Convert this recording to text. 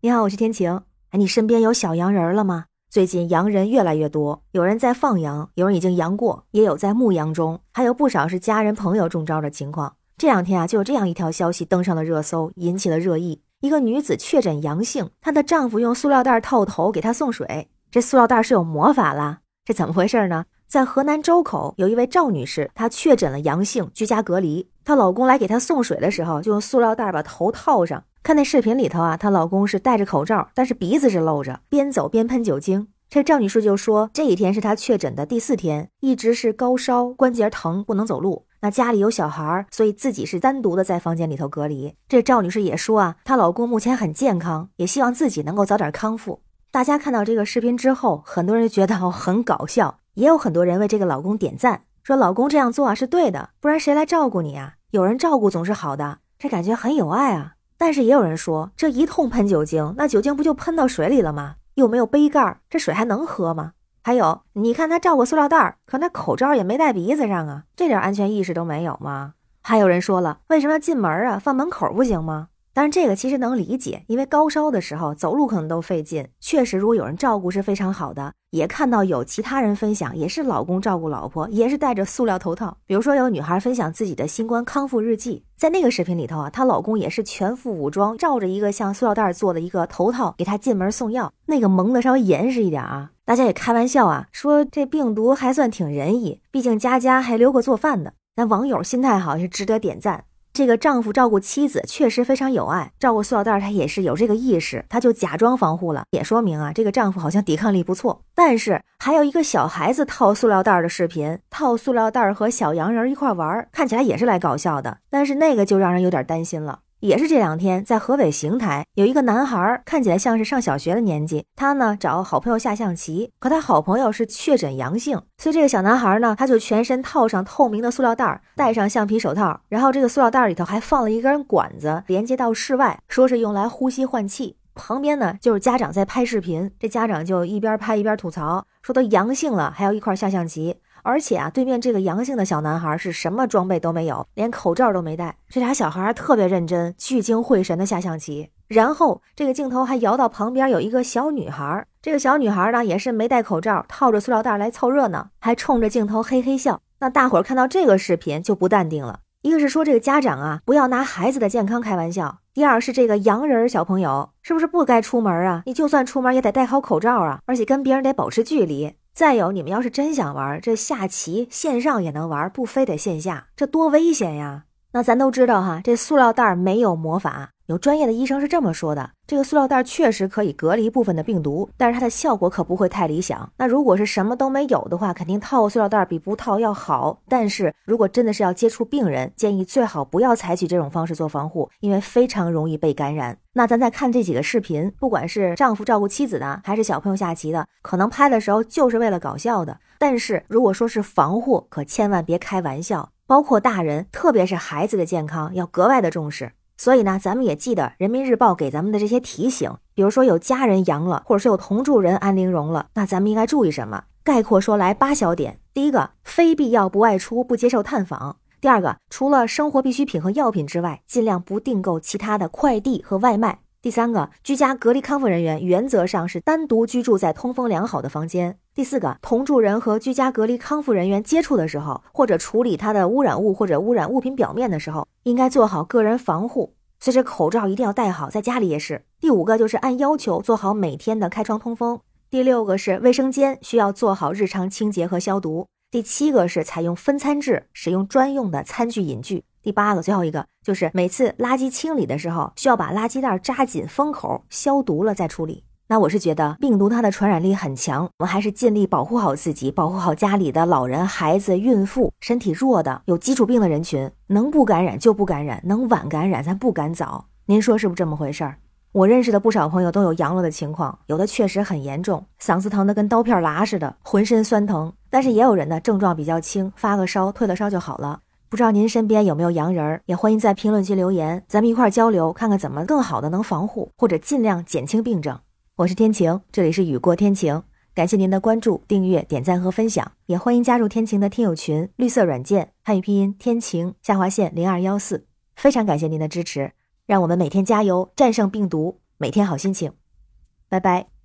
你好，我是天晴。哎，你身边有小洋人了吗？最近洋人越来越多，有人在放羊，有人已经阳过，也有在牧羊中，还有不少是家人朋友中招的情况。这两天啊，就有这样一条消息登上了热搜，引起了热议。一个女子确诊阳性，她的丈夫用塑料袋套头给她送水，这塑料袋是有魔法啦？这怎么回事呢？在河南周口，有一位赵女士，她确诊了阳性，居家隔离。她老公来给她送水的时候，就用塑料袋把头套上。看那视频里头啊，她老公是戴着口罩，但是鼻子是露着，边走边喷酒精。这赵女士就说，这一天是她确诊的第四天，一直是高烧、关节疼，不能走路。那家里有小孩，所以自己是单独的在房间里头隔离。这赵女士也说啊，她老公目前很健康，也希望自己能够早点康复。大家看到这个视频之后，很多人觉得很搞笑，也有很多人为这个老公点赞，说老公这样做啊是对的，不然谁来照顾你啊？有人照顾总是好的，这感觉很有爱啊。但是也有人说，这一通喷酒精，那酒精不就喷到水里了吗？又没有杯盖，这水还能喝吗？还有，你看他罩个塑料袋，可那口罩也没戴鼻子上啊，这点安全意识都没有吗？还有人说了，为什么进门啊放门口不行吗？但是这个其实能理解，因为高烧的时候走路可能都费劲，确实如果有人照顾是非常好的。也看到有其他人分享，也是老公照顾老婆，也是戴着塑料头套。比如说有女孩分享自己的新冠康复日记，在那个视频里头啊，她老公也是全副武装，罩着一个像塑料袋做的一个头套给她进门送药，那个蒙的稍微严实一点啊。大家也开玩笑啊，说这病毒还算挺仁义，毕竟家家还留个做饭的。那网友心态好是值得点赞。这个丈夫照顾妻子确实非常有爱，照顾塑料袋他也是有这个意识，他就假装防护了，也说明啊，这个丈夫好像抵抗力不错。但是还有一个小孩子套塑料袋的视频，套塑料袋和小洋人一块玩，看起来也是来搞笑的，但是那个就让人有点担心了。也是这两天，在河北邢台有一个男孩，看起来像是上小学的年纪。他呢找好朋友下象棋，可他好朋友是确诊阳性，所以这个小男孩呢，他就全身套上透明的塑料袋，戴上橡皮手套，然后这个塑料袋里头还放了一根管子，连接到室外，说是用来呼吸换气。旁边呢就是家长在拍视频，这家长就一边拍一边吐槽，说都阳性了还要一块下象棋。而且啊，对面这个阳性的小男孩是什么装备都没有，连口罩都没戴。这俩小孩特别认真，聚精会神的下象棋。然后这个镜头还摇到旁边有一个小女孩，这个小女孩呢也是没戴口罩，套着塑料袋来凑热闹，还冲着镜头嘿嘿笑。那大伙儿看到这个视频就不淡定了，一个是说这个家长啊不要拿孩子的健康开玩笑，第二是这个洋人小朋友是不是不该出门啊？你就算出门也得戴好口罩啊，而且跟别人得保持距离。再有，你们要是真想玩这下棋，线上也能玩，不非得线下，这多危险呀！那咱都知道哈，这塑料袋没有魔法。有专业的医生是这么说的：这个塑料袋确实可以隔离部分的病毒，但是它的效果可不会太理想。那如果是什么都没有的话，肯定套塑料袋比不套要好。但是如果真的是要接触病人，建议最好不要采取这种方式做防护，因为非常容易被感染。那咱再看这几个视频，不管是丈夫照顾妻子的，还是小朋友下棋的，可能拍的时候就是为了搞笑的。但是如果说是防护，可千万别开玩笑。包括大人，特别是孩子的健康，要格外的重视。所以呢，咱们也记得人民日报给咱们的这些提醒，比如说有家人阳了，或者是有同住人安陵容了，那咱们应该注意什么？概括说来八小点：第一个，非必要不外出，不接受探访；第二个，除了生活必需品和药品之外，尽量不订购其他的快递和外卖；第三个，居家隔离康复人员原则上是单独居住在通风良好的房间；第四个，同住人和居家隔离康复人员接触的时候，或者处理他的污染物或者污染物品表面的时候。应该做好个人防护，所以这口罩一定要戴好，在家里也是。第五个就是按要求做好每天的开窗通风。第六个是卫生间需要做好日常清洁和消毒。第七个是采用分餐制，使用专用的餐具饮具。第八个最后一个就是每次垃圾清理的时候，需要把垃圾袋扎紧封口，消毒了再处理。那我是觉得病毒它的传染力很强，我们还是尽力保护好自己，保护好家里的老人、孩子、孕妇、身体弱的、有基础病的人群，能不感染就不感染，能晚感染咱不赶早。您说是不是这么回事儿？我认识的不少朋友都有阳了的情况，有的确实很严重，嗓子疼的跟刀片剌似的，浑身酸疼。但是也有人呢症状比较轻，发个烧，退了烧就好了。不知道您身边有没有阳人儿？也欢迎在评论区留言，咱们一块儿交流，看看怎么更好的能防护，或者尽量减轻病症。我是天晴，这里是雨过天晴，感谢您的关注、订阅、点赞和分享，也欢迎加入天晴的听友群，绿色软件汉语拼音天晴下划线零二幺四，非常感谢您的支持，让我们每天加油，战胜病毒，每天好心情，拜拜。